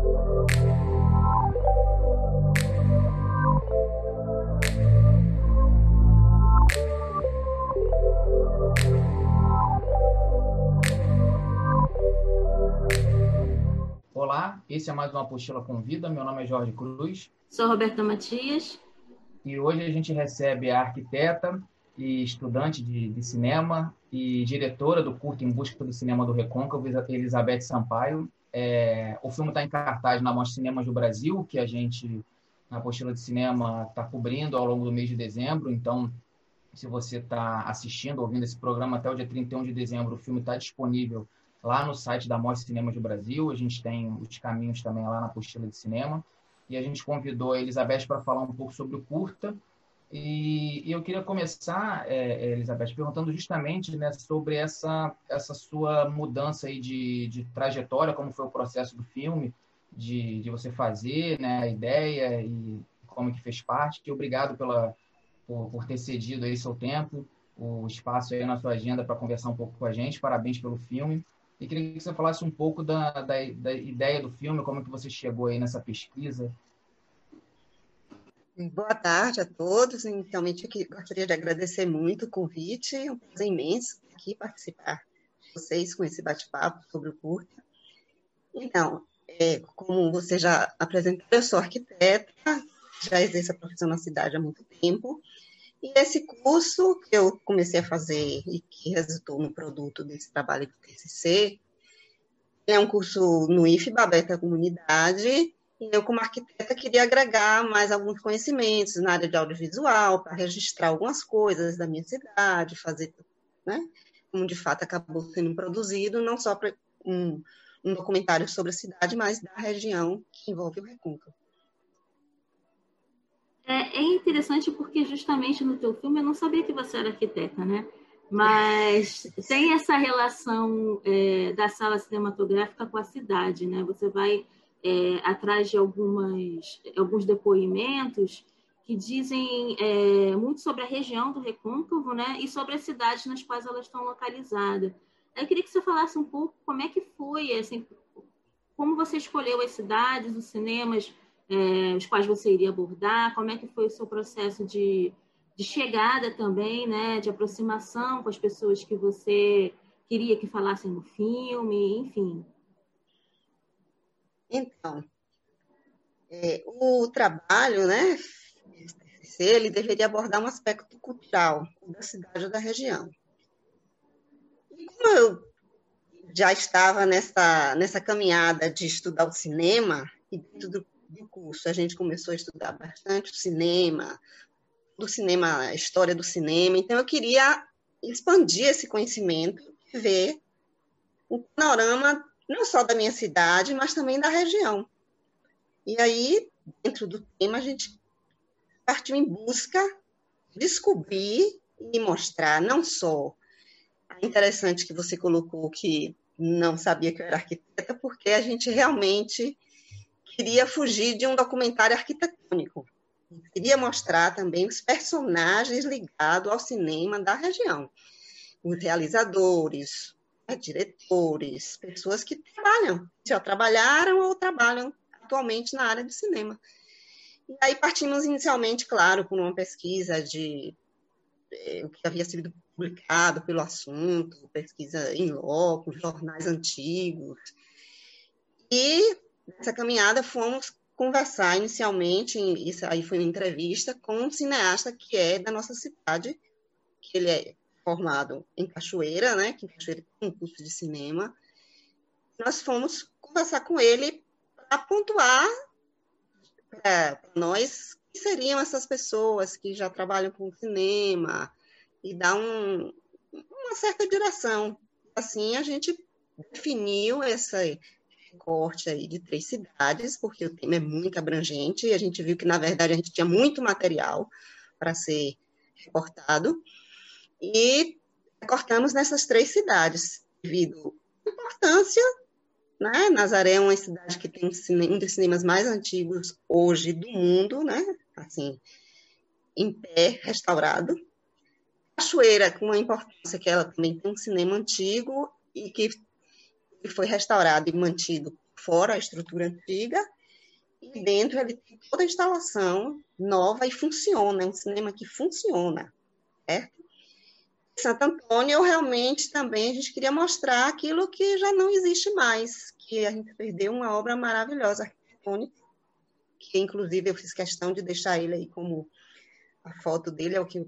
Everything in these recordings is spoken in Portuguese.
Olá, esse é mais uma Apostila Convida. Meu nome é Jorge Cruz. Sou Roberta Matias. E hoje a gente recebe a arquiteta e estudante de, de cinema e diretora do curto Em Busca do Cinema do Recôncavo, Elizabeth Sampaio. É, o filme está em cartaz na Mostra Cinemas do Brasil, que a gente, na apostila de cinema, está cobrindo ao longo do mês de dezembro. Então, se você está assistindo, ouvindo esse programa até o dia 31 de dezembro, o filme está disponível lá no site da Mostra Cinemas do Brasil. A gente tem os caminhos também lá na apostila de cinema. E a gente convidou a Elizabeth para falar um pouco sobre o curta. E, eu queria começar, é, é, Elizabeth, perguntando justamente né, sobre essa, essa sua mudança aí de, de trajetória, como foi o processo do filme, de, de você fazer né, a ideia e como que fez parte. E obrigado pela, por, por ter cedido aí seu tempo, o espaço aí na sua agenda para conversar um pouco com a gente. Parabéns pelo filme. E queria que você falasse um pouco da, da, da ideia do filme, como que você chegou aí nessa pesquisa, Boa tarde a todos. Inicialmente, aqui gostaria de agradecer muito o convite. É um prazer imenso aqui participar de vocês com esse bate-papo sobre o curta. Então, é, como você já apresentou, eu sou arquiteta, já exerço a profissão na cidade há muito tempo. E esse curso que eu comecei a fazer e que resultou no produto desse trabalho de TCC, é um curso no IFBA, aberto à comunidade, e eu, como arquiteta, queria agregar mais alguns conhecimentos na área de audiovisual, para registrar algumas coisas da minha cidade, fazer, né? Como de fato acabou sendo produzido, não só um, um documentário sobre a cidade, mas da região que envolve o Recôncavo. É, é, interessante porque justamente no teu filme eu não sabia que você era arquiteta, né? Mas tem essa relação é, da sala cinematográfica com a cidade, né? Você vai é, atrás de algumas, alguns depoimentos que dizem é, muito sobre a região do Recôncavo, né, e sobre as cidades nas quais elas estão localizadas. Eu queria que você falasse um pouco como é que foi, assim, como você escolheu as cidades, os cinemas, é, os quais você iria abordar, como é que foi o seu processo de, de chegada também, né, de aproximação com as pessoas que você queria que falassem no filme, enfim. Então, é, o trabalho, né, ele deveria abordar um aspecto cultural da cidade ou da região. E como eu já estava nessa, nessa caminhada de estudar o cinema, e dentro do, do curso a gente começou a estudar bastante o cinema, do cinema, a história do cinema, então eu queria expandir esse conhecimento e ver o panorama não só da minha cidade, mas também da região. E aí, dentro do tema, a gente partiu em busca descobrir e mostrar não só a interessante que você colocou que não sabia que eu era arquiteta, porque a gente realmente queria fugir de um documentário arquitetônico. Queria mostrar também os personagens ligados ao cinema da região. Os realizadores, diretores, pessoas que trabalham, já trabalharam ou trabalham atualmente na área do cinema. E aí partimos inicialmente, claro, por uma pesquisa de é, o que havia sido publicado pelo assunto, pesquisa em loco, jornais antigos. E nessa caminhada fomos conversar inicialmente, isso aí foi uma entrevista com um cineasta que é da nossa cidade, que ele é formado em Cachoeira, né, que em Cachoeira tem um curso de cinema. Nós fomos conversar com ele para pontuar para nós que seriam essas pessoas que já trabalham com cinema e dar um, uma certa direção. Assim, a gente definiu esse corte aí de três cidades, porque o tema é muito abrangente e a gente viu que, na verdade, a gente tinha muito material para ser reportado. E cortamos nessas três cidades, devido à importância. Né? Nazaré é uma cidade que tem um dos cinemas mais antigos hoje do mundo, né? assim, em pé, restaurado. Cachoeira, com a importância que ela também tem um cinema antigo e que foi restaurado e mantido fora a estrutura antiga, e dentro ele tem toda a instalação nova e funciona, é um cinema que funciona, certo? Santo Antônio, realmente também a gente queria mostrar aquilo que já não existe mais, que a gente perdeu uma obra maravilhosa arquitetônica, que inclusive eu fiz questão de deixar ele aí como a foto dele, é o que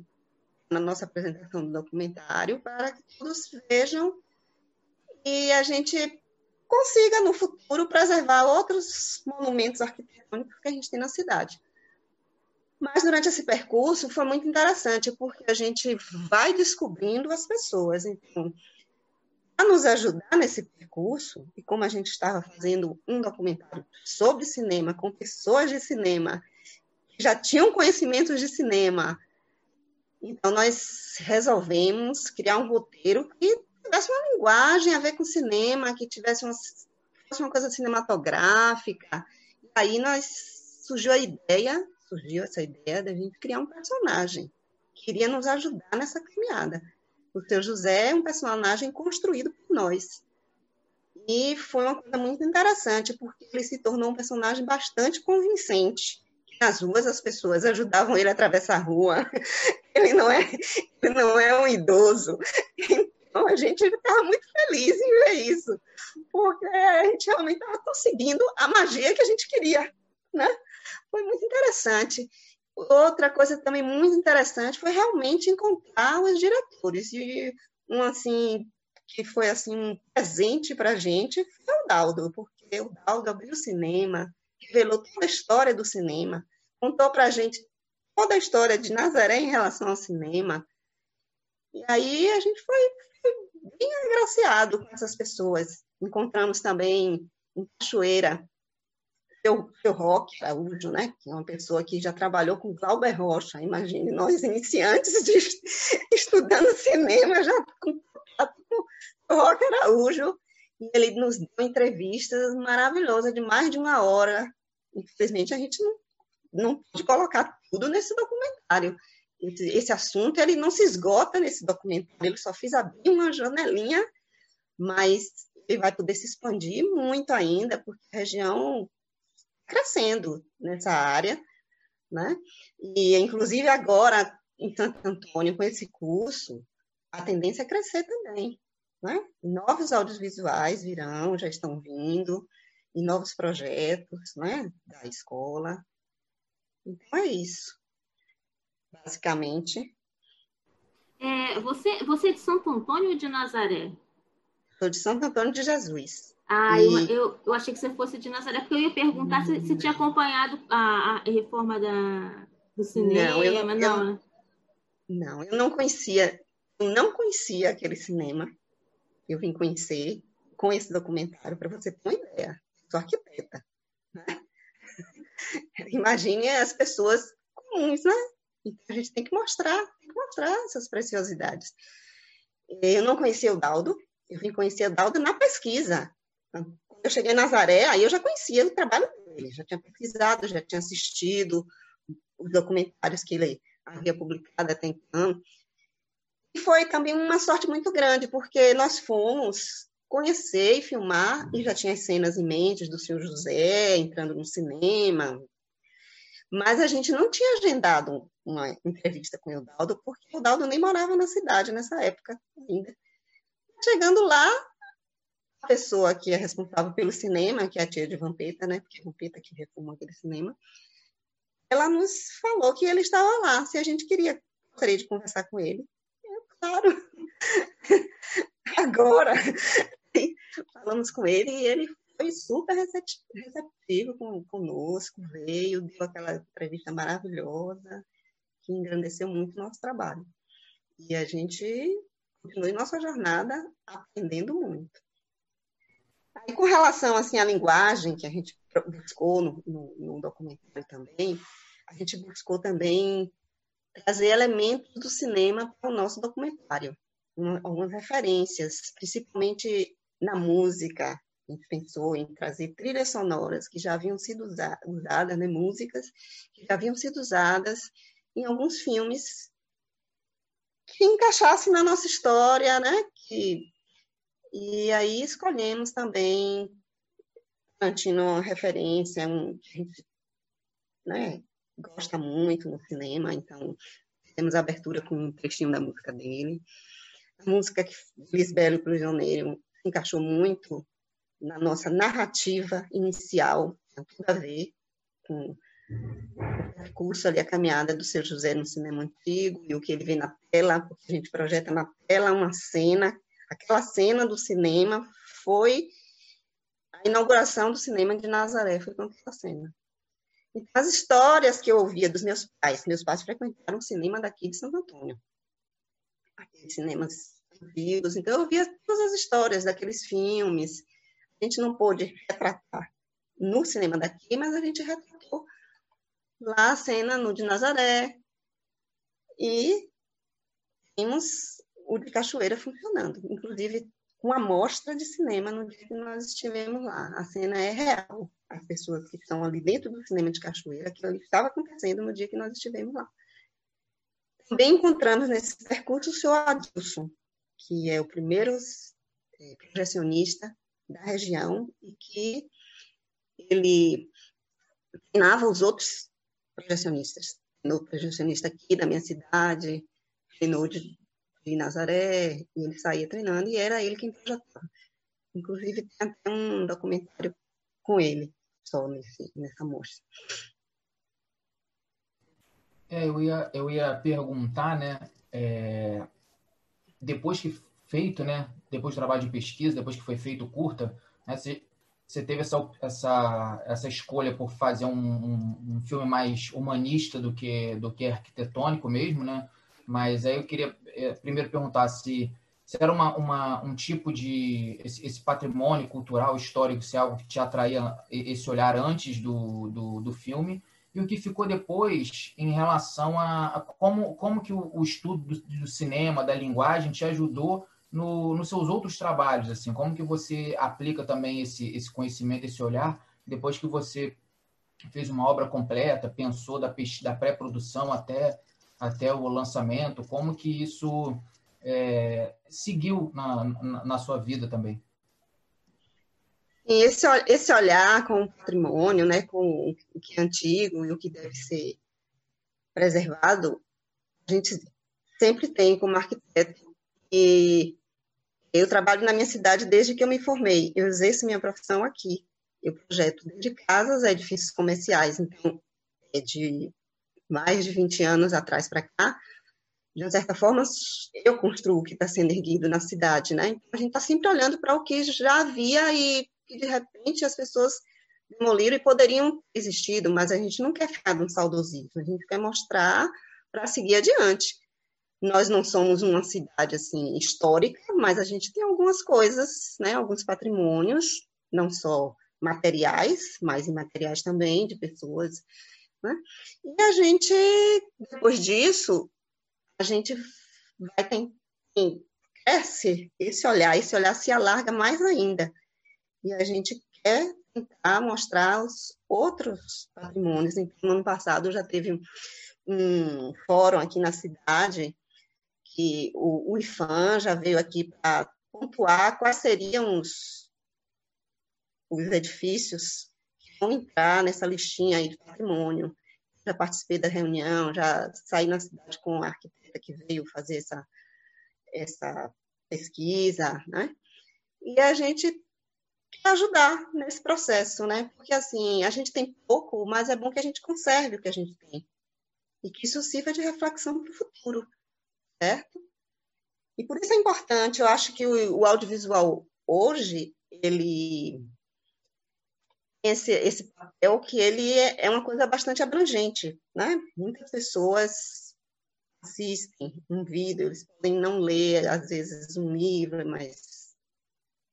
na nossa apresentação do documentário, para que todos vejam e a gente consiga, no futuro, preservar outros monumentos arquitetônicos que a gente tem na cidade. Mas durante esse percurso foi muito interessante, porque a gente vai descobrindo as pessoas. Então, para nos ajudar nesse percurso, e como a gente estava fazendo um documentário sobre cinema, com pessoas de cinema, que já tinham conhecimentos de cinema, então nós resolvemos criar um roteiro que tivesse uma linguagem a ver com cinema, que tivesse uma, fosse uma coisa cinematográfica. E aí nós surgiu a ideia surgiu essa ideia da gente criar um personagem que iria nos ajudar nessa caminhada. O seu José é um personagem construído por nós. E foi uma coisa muito interessante, porque ele se tornou um personagem bastante convincente. Nas ruas as pessoas ajudavam ele a atravessar a rua. Ele não é, ele não é um idoso. Então a gente estava muito feliz em ver isso, porque a gente realmente estava conseguindo a magia que a gente queria, né? Foi muito interessante. Outra coisa também muito interessante foi realmente encontrar os diretores. E um assim que foi assim um presente para a gente foi o Daldo, porque o Daldo abriu o cinema, revelou toda a história do cinema, contou para a gente toda a história de Nazaré em relação ao cinema. E aí a gente foi, foi bem agraciado com essas pessoas. Encontramos também em Cachoeira seu, seu Roque Araújo, né, que é uma pessoa que já trabalhou com Glauber Rocha, imagine, nós iniciantes de, estudando cinema, já com, o Roque Araújo, e ele nos deu entrevistas maravilhosas de mais de uma hora. Infelizmente, a gente não, não pode colocar tudo nesse documentário. Esse assunto ele não se esgota nesse documentário, ele só fiz abrir uma janelinha, mas ele vai poder se expandir muito ainda, porque a região crescendo nessa área, né? E, inclusive, agora, em Santo Antônio, com esse curso, a tendência é crescer também, né? Novos audiovisuais virão, já estão vindo, e novos projetos, né? Da escola. Então, é isso, basicamente. É, você, você é de Santo Antônio ou de Nazaré? Sou de Santo Antônio de Jesus. Ah, e... eu, eu, eu, achei que você fosse de Nazaré, porque eu ia perguntar se, se tinha acompanhado a, a, reforma da, do cinema, não, eu, não, não, né? Não, eu não conhecia, eu não conhecia aquele cinema. Eu vim conhecer com esse documentário, para você ter uma ideia. Sou arquiteta. Né? Imagine as pessoas comuns, né? Então a gente tem que mostrar, tem que mostrar essas preciosidades. Eu não conhecia o Daldo, eu vim conhecer o Daldo na pesquisa. Quando eu cheguei em Nazaré, aí eu já conhecia o trabalho dele, já tinha pesquisado, já tinha assistido os documentários que ele havia publicado até então. E foi também uma sorte muito grande, porque nós fomos conhecer e filmar, e já tinha cenas em mente do senhor José entrando no cinema, mas a gente não tinha agendado uma entrevista com o Daldo, porque o Daldo nem morava na cidade nessa época ainda. Chegando lá, a pessoa que é responsável pelo cinema, que é a tia de Vampeta, né? Porque é Vampeta que reformou aquele cinema, ela nos falou que ele estava lá, se a gente queria, gostaria de conversar com ele. Eu, claro, agora. Falamos com ele e ele foi super receptivo conosco, veio, deu aquela entrevista maravilhosa, que engrandeceu muito o nosso trabalho. E a gente continua nossa jornada aprendendo muito. Aí, com relação assim à linguagem que a gente buscou no, no, no documentário também, a gente buscou também trazer elementos do cinema para o nosso documentário, uma, algumas referências, principalmente na música. A gente pensou em trazer trilhas sonoras que já haviam sido usa usadas, né, músicas que já haviam sido usadas em alguns filmes que encaixassem na nossa história, né, que e aí escolhemos também Tarantino uma referência, um, a gente né, gosta muito no cinema, então temos a abertura com um trechinho da música dele. A música que Lisbelo Prisioneiro encaixou muito na nossa narrativa inicial, tem tudo a ver com o percurso ali, a caminhada do seu José no cinema antigo e o que ele vê na tela, porque a gente projeta na tela uma cena, aquela cena do cinema foi a inauguração do cinema de Nazaré, foi com aquela cena. Então, as histórias que eu ouvia dos meus pais, meus pais frequentaram o cinema daqui de Santo Antônio, aqueles cinemas antigos, então eu ouvia todas as histórias daqueles filmes, a gente não pôde retratar no cinema daqui, mas a gente retratou lá a cena no de Nazaré. E temos o de Cachoeira funcionando, inclusive com amostra de cinema no dia que nós estivemos lá. A cena é real, as pessoas que estão ali dentro do cinema de Cachoeira, aquilo ali estava acontecendo no dia que nós estivemos lá. Também encontramos nesse percurso o senhor Adilson, que é o primeiro é, projecionista da região e que ele treinava os outros projecionistas. No projecionista aqui da minha cidade, treinou de, de Nazaré, e ele saía treinando e era ele quem projetava. Inclusive, tem até um documentário com ele, só nesse, nessa mostra. É, eu ia, eu ia perguntar, né, é, depois que feito, né, depois do trabalho de pesquisa, depois que foi feito curta, né, você, você teve essa, essa, essa escolha por fazer um, um, um, filme mais humanista do que, do que arquitetônico mesmo, né? Mas aí eu queria é, primeiro perguntar se, se era uma, uma, um tipo de... Esse, esse, patrimônio cultural, histórico, se é algo que te atraía esse olhar antes do, do, do filme, e o que ficou depois em relação a, a como, como que o, o estudo do, do, cinema, da linguagem, te ajudou no, nos seus outros trabalhos, assim, como que você aplica também esse, esse conhecimento, esse olhar, depois que você fez uma obra completa, pensou da, da pré-produção até, até o lançamento, como que isso é, seguiu na, na, na sua vida também? Esse, esse olhar com o patrimônio, né, com o que é antigo e o que deve ser preservado, a gente sempre tem como arquiteto. E eu trabalho na minha cidade desde que eu me formei. Eu exerço minha profissão aqui. Eu projeto desde casas a edifícios comerciais. Então, é de mais de 20 anos atrás para cá. De uma certa forma, eu construo o que está sendo erguido na cidade, né? Então, a gente está sempre olhando para o que já havia e que de repente as pessoas demoliram e poderiam ter existido, mas a gente não quer ficar num saudosismo, a gente quer mostrar para seguir adiante. Nós não somos uma cidade assim histórica, mas a gente tem algumas coisas, né, alguns patrimônios, não só materiais, mas imateriais também de pessoas, né? E a gente depois disso, a gente vai ter cresce esse olhar, esse olhar se alarga mais ainda e a gente quer tentar mostrar os outros patrimônios. Então, no ano passado já teve um fórum aqui na cidade que o, o IFAM já veio aqui para pontuar quais seriam os, os edifícios vão entrar nessa listinha aí de patrimônio. Já participei da reunião, já saí na cidade com a arquiteta que veio fazer essa, essa pesquisa, né? E a gente ajudar nesse processo, né? Porque assim, a gente tem pouco, mas é bom que a gente conserve o que a gente tem. E que isso sirva de reflexão para o futuro, certo? E por isso é importante, eu acho que o, o audiovisual hoje, ele esse, esse papel que ele é, é uma coisa bastante abrangente, né? Muitas pessoas assistem um vídeo, eles podem não ler, às vezes, um livro, mas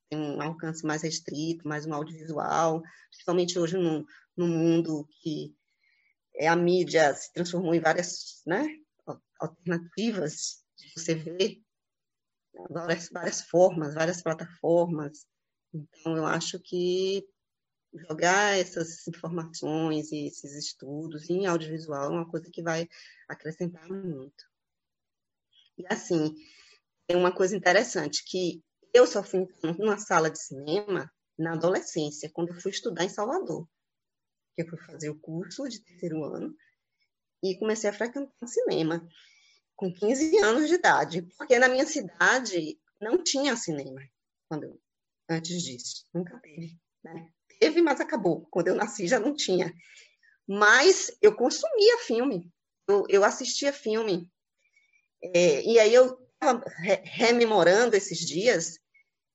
tem um alcance mais restrito, mais um audiovisual, principalmente hoje no, no mundo que é, a mídia se transformou em várias né, alternativas de você ver várias, várias formas, várias plataformas. Então, eu acho que jogar essas informações e esses estudos em audiovisual é uma coisa que vai acrescentar muito. E assim, tem uma coisa interessante que eu só fui numa sala de cinema na adolescência, quando eu fui estudar em Salvador. Eu fui fazer o curso de terceiro ano e comecei a frequentar cinema com 15 anos de idade, porque na minha cidade não tinha cinema quando antes disso, nunca teve. Né? Teve, mas acabou. Quando eu nasci já não tinha. Mas eu consumia filme, eu, eu assistia filme. É, e aí eu estava rememorando esses dias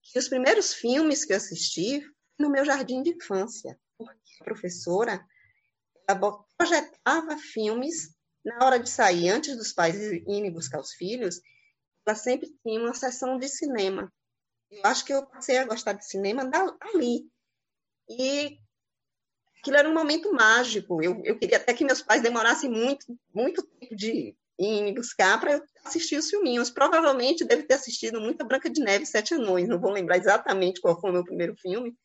que os primeiros filmes que eu assisti no meu jardim de infância, porque a professora ela projetava filmes na hora de sair, antes dos pais irem buscar os filhos, ela sempre tinha uma sessão de cinema. Eu acho que eu passei a gostar de cinema ali. E aquilo era um momento mágico. Eu, eu queria até que meus pais demorassem muito, muito tempo de ir me buscar para assistir os filminhos. Provavelmente deve ter assistido muita Branca de Neve Sete Anões. Não vou lembrar exatamente qual foi o meu primeiro filme,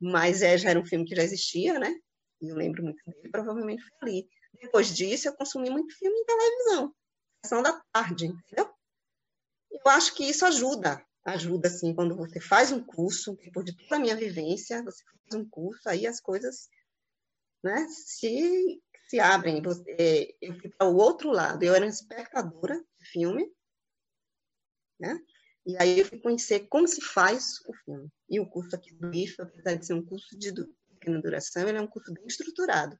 mas é, já era um filme que já existia, né? E eu lembro muito dele, provavelmente foi ali. Depois disso, eu consumi muito filme em televisão, sessão da tarde, entendeu? Eu acho que isso ajuda, ajuda, assim, quando você faz um curso, depois de toda a minha vivência, você faz um curso, aí as coisas né, se, se abrem. Você, eu fui para o outro lado, eu era uma espectadora de filme, né? E aí eu fui conhecer como se faz o filme. E o curso aqui do IFA, apesar de ser um curso de pequena duração, ele é um curso bem estruturado.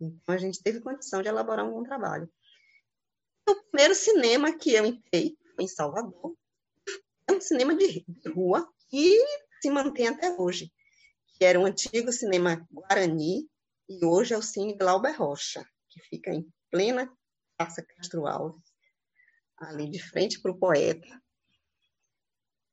Então, a gente teve condição de elaborar um bom trabalho. O primeiro cinema que eu entrei foi em Salvador. Um cinema de rua que se mantém até hoje, que era um antigo cinema Guarani, e hoje é o Cine Glauber Rocha, que fica em plena Praça Castro Alves, ali de frente para o poeta,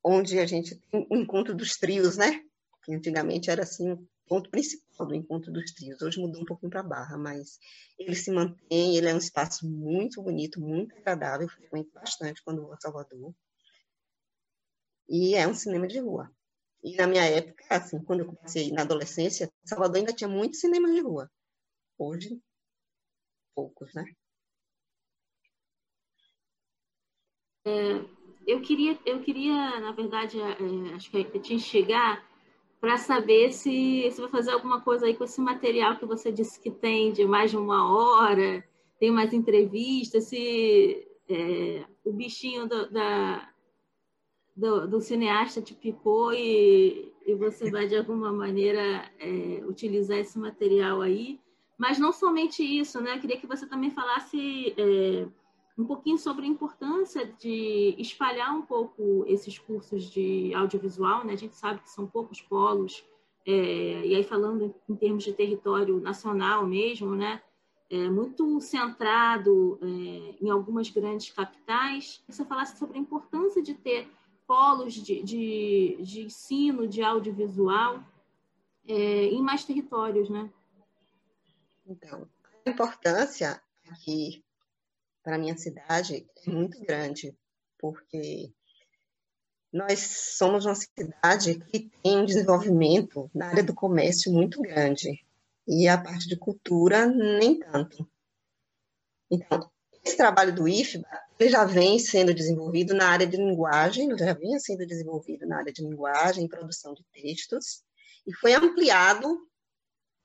onde a gente tem o encontro dos trios, né? Que antigamente era assim ponto principal do encontro dos trios. Hoje mudou um pouquinho para Barra, mas ele se mantém, ele é um espaço muito bonito, muito agradável, eu frequento bastante quando vou a Salvador. E é um cinema de rua. E na minha época, assim, quando eu comecei na adolescência, Salvador ainda tinha muito cinema de rua. Hoje, poucos, né? É, eu queria, eu queria, na verdade, é, acho que eu tinha que chegar para saber se você vai fazer alguma coisa aí com esse material que você disse que tem de mais de uma hora, tem mais entrevistas, se é, o bichinho do, da, do, do, cineasta te picou e, e você vai de alguma maneira é, utilizar esse material aí. Mas não somente isso, né? Queria que você também falasse é, um pouquinho sobre a importância de espalhar um pouco esses cursos de audiovisual, né? A gente sabe que são poucos polos, é, e aí falando em termos de território nacional mesmo, né? É, muito centrado é, em algumas grandes capitais. Você falasse sobre a importância de ter polos de, de, de ensino de audiovisual é, em mais territórios, né? Então, a importância que para minha cidade é muito grande, porque nós somos uma cidade que tem um desenvolvimento na área do comércio muito grande, e a parte de cultura nem tanto. Então, esse trabalho do IFBA ele já vem sendo desenvolvido na área de linguagem, já vinha sendo desenvolvido na área de linguagem, produção de textos, e foi ampliado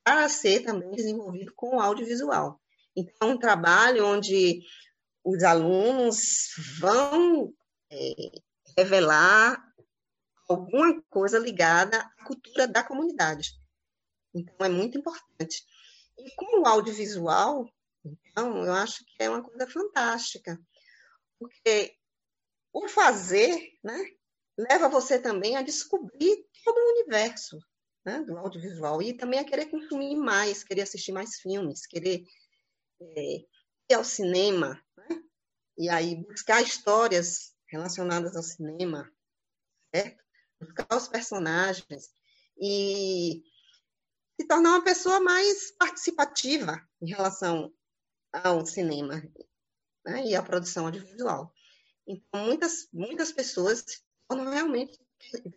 para ser também desenvolvido com audiovisual. Então, um trabalho onde os alunos vão é, revelar alguma coisa ligada à cultura da comunidade. Então, é muito importante. E com o audiovisual, então, eu acho que é uma coisa fantástica, porque o fazer, né, leva você também a descobrir todo o universo né, do audiovisual e também a querer consumir mais, querer assistir mais filmes, querer é, ir ao cinema, né? e aí buscar histórias relacionadas ao cinema, certo? buscar os personagens e se tornar uma pessoa mais participativa em relação ao cinema né? e à produção audiovisual. Então, muitas, muitas pessoas realmente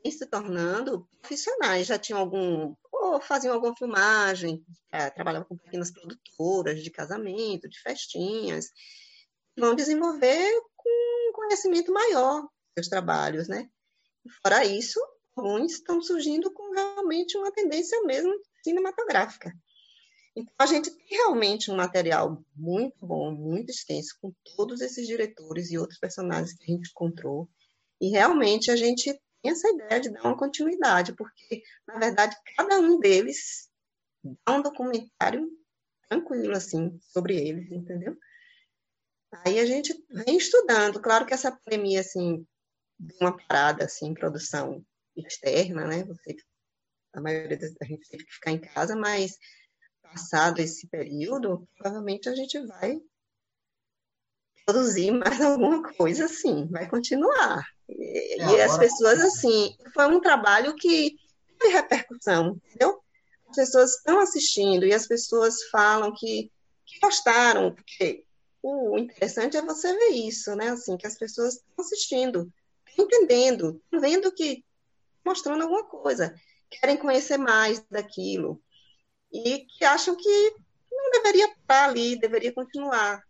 vêm se tornando profissionais, já tinham algum, ou faziam alguma filmagem, é, trabalhavam com pequenas produtoras de casamento, de festinhas, vão desenvolver com conhecimento maior seus trabalhos, né? Fora isso, alguns estão surgindo com realmente uma tendência mesmo cinematográfica. Então, a gente tem realmente um material muito bom, muito extenso, com todos esses diretores e outros personagens que a gente encontrou. E realmente a gente tem essa ideia de dar uma continuidade, porque, na verdade, cada um deles dá um documentário tranquilo, assim, sobre eles, entendeu? Aí a gente vem estudando. Claro que essa pandemia, assim, deu uma parada, assim, em produção externa, né? Você, a maioria da gente teve que ficar em casa, mas passado esse período, provavelmente a gente vai produzir mais alguma coisa, assim, vai continuar. E, é, e as pessoas, assim, foi um trabalho que teve repercussão, entendeu? As pessoas estão assistindo e as pessoas falam que, que gostaram, porque o interessante é você ver isso, né? Assim, que as pessoas estão assistindo, entendendo, vendo que mostrando alguma coisa, querem conhecer mais daquilo e que acham que não deveria estar ali, deveria continuar.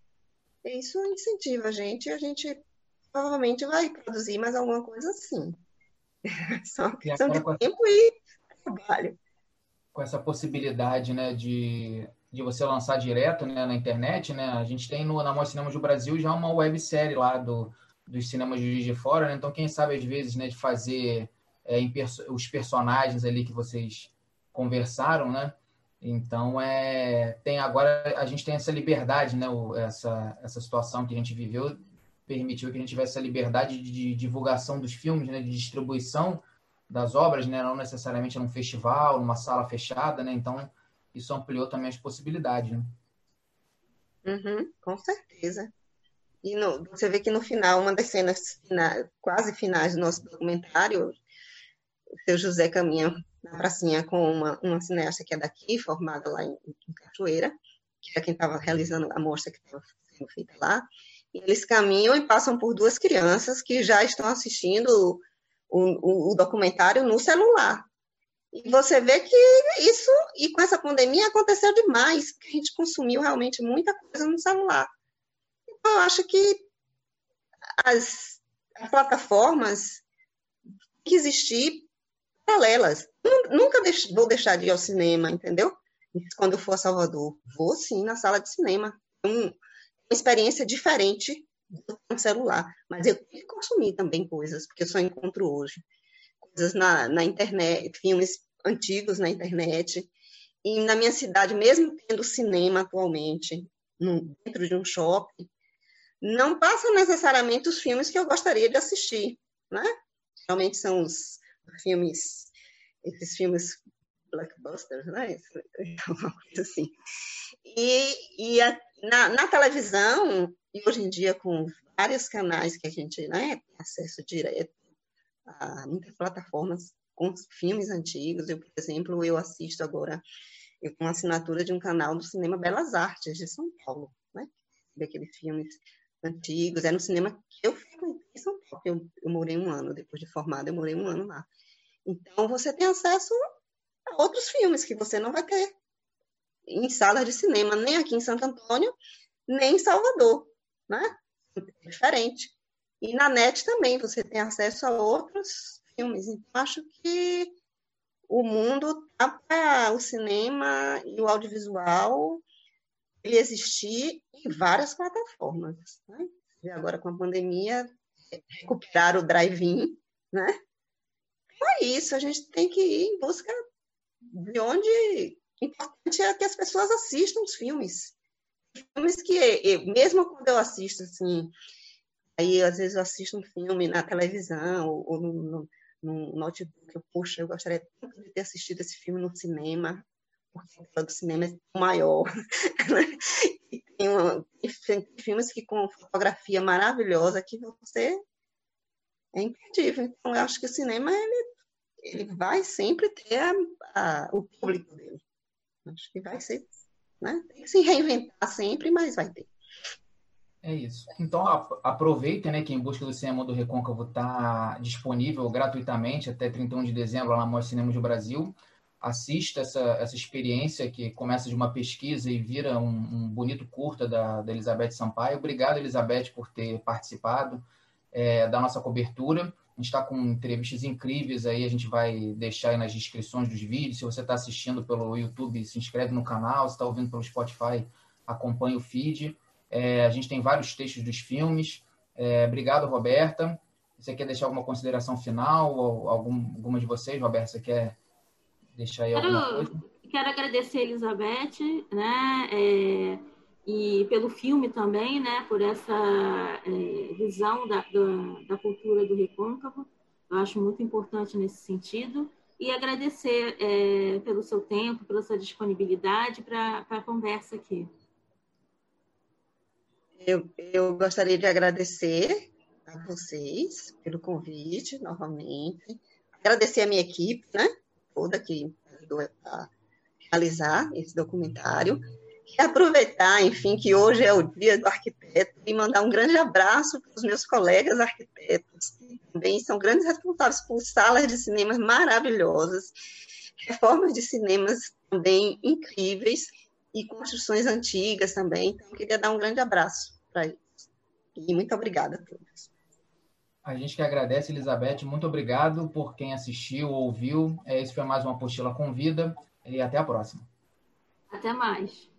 Isso incentiva a gente e a gente provavelmente vai produzir mais alguma coisa assim. Só questão de tempo e trabalho. Com essa possibilidade né, de, de você lançar direto né, na internet, né, a gente tem no, na Mostra Cinemas do Brasil já uma websérie lá do, dos cinemas de Juiz de Fora, né? então quem sabe às vezes né, de fazer é, os personagens ali que vocês conversaram, né? Então é tem agora a gente tem essa liberdade, né? O, essa essa situação que a gente viveu permitiu que a gente tivesse essa liberdade de, de divulgação dos filmes, né? De distribuição das obras, né? Não necessariamente num festival, numa sala fechada, né? Então isso ampliou também as possibilidades, né? Uhum, com certeza. E no, você vê que no final, uma das cenas quase finais do nosso documentário, o seu José caminha na pracinha com uma, uma cineasta que é daqui, formada lá em, em Cachoeira, que é quem estava realizando a mostra que estava sendo feita lá. E eles caminham e passam por duas crianças que já estão assistindo o, o, o documentário no celular. E você vê que isso, e com essa pandemia, aconteceu demais, porque a gente consumiu realmente muita coisa no celular. Então, eu acho que as, as plataformas que existir paralelas. Nunca vou deixar de ir ao cinema, entendeu? Quando eu for a Salvador, vou sim na sala de cinema. Um, uma experiência diferente do celular. Mas eu tenho que consumir também coisas, porque eu só encontro hoje. Coisas na, na internet, filmes antigos na internet. E na minha cidade, mesmo tendo cinema atualmente, no, dentro de um shopping, não passam necessariamente os filmes que eu gostaria de assistir, né? Realmente são os filmes, esses filmes blockbusters, né? Uma coisa assim. E, e a, na, na, televisão, e hoje em dia com vários canais que a gente né, tem acesso direto a muitas plataformas com filmes antigos. Eu, por exemplo, eu assisto agora, eu com assinatura de um canal do Cinema Belas Artes de São Paulo, né? Daqueles filmes antigos. É no cinema que eu fico em São Paulo. Eu, eu morei um ano, depois de formada, eu morei um ano lá. Então, você tem acesso a outros filmes que você não vai ter em salas de cinema, nem aqui em Santo Antônio, nem em Salvador, né? É diferente. E na net também você tem acesso a outros filmes. Então, acho que o mundo tá para o cinema e o audiovisual ele existir em várias plataformas. Né? E agora com a pandemia, recuperar o drive-in, né? é isso, a gente tem que ir em busca de onde importante é que as pessoas assistam os filmes. Filmes que, eu, mesmo quando eu assisto, assim, aí às vezes eu assisto um filme na televisão ou, ou no, no, no, notebook, eu, puxa, eu gostaria tanto de ter assistido esse filme no cinema, porque o cinema é maior. Né? e tem, uma, tem filmes que com fotografia maravilhosa que você é imperdível. Então, eu acho que o cinema ele, ele vai sempre ter a, a, o público dele. Acho que vai ser, né? Tem que se reinventar sempre, mas vai ter. É isso. Então, aproveitem, né, que Em Busca do Cinema do Recôncavo está disponível gratuitamente até 31 de dezembro lá na Mostra Cinemas do Brasil. Assista essa, essa experiência que começa de uma pesquisa e vira um, um bonito curta da, da Elizabeth Sampaio. Obrigado, Elizabeth, por ter participado é, da nossa cobertura. A gente está com entrevistas incríveis aí, a gente vai deixar nas descrições dos vídeos. Se você está assistindo pelo YouTube, se inscreve no canal. Se está ouvindo pelo Spotify, acompanhe o feed. É, a gente tem vários textos dos filmes. É, obrigado, Roberta. Você quer deixar alguma consideração final? Algum, alguma de vocês, Roberta, você quer deixar aí alguma quero, coisa? Quero agradecer a Elizabeth, né? É, e pelo filme também, né? Por essa é, visão da, da, da, cultura do recôncavo. Eu acho muito importante nesse sentido. E agradecer é, pelo seu tempo, pela sua disponibilidade para a conversa aqui. Eu, eu gostaria de agradecer a vocês pelo convite novamente. Agradecer a minha equipe, né? Toda que ajudou a realizar esse documentário. E aproveitar, enfim, que hoje é o dia do arquiteto e mandar um grande abraço para os meus colegas arquitetos, que também são grandes responsáveis por salas de cinemas maravilhosas, reformas de cinemas também incríveis e construções antigas também. Então, queria dar um grande abraço para eles. E muito obrigada a todos. A gente que agradece, Elizabeth. Muito obrigado por quem assistiu, ouviu. É, esse foi mais uma apostila com vida. E até a próxima. Até mais.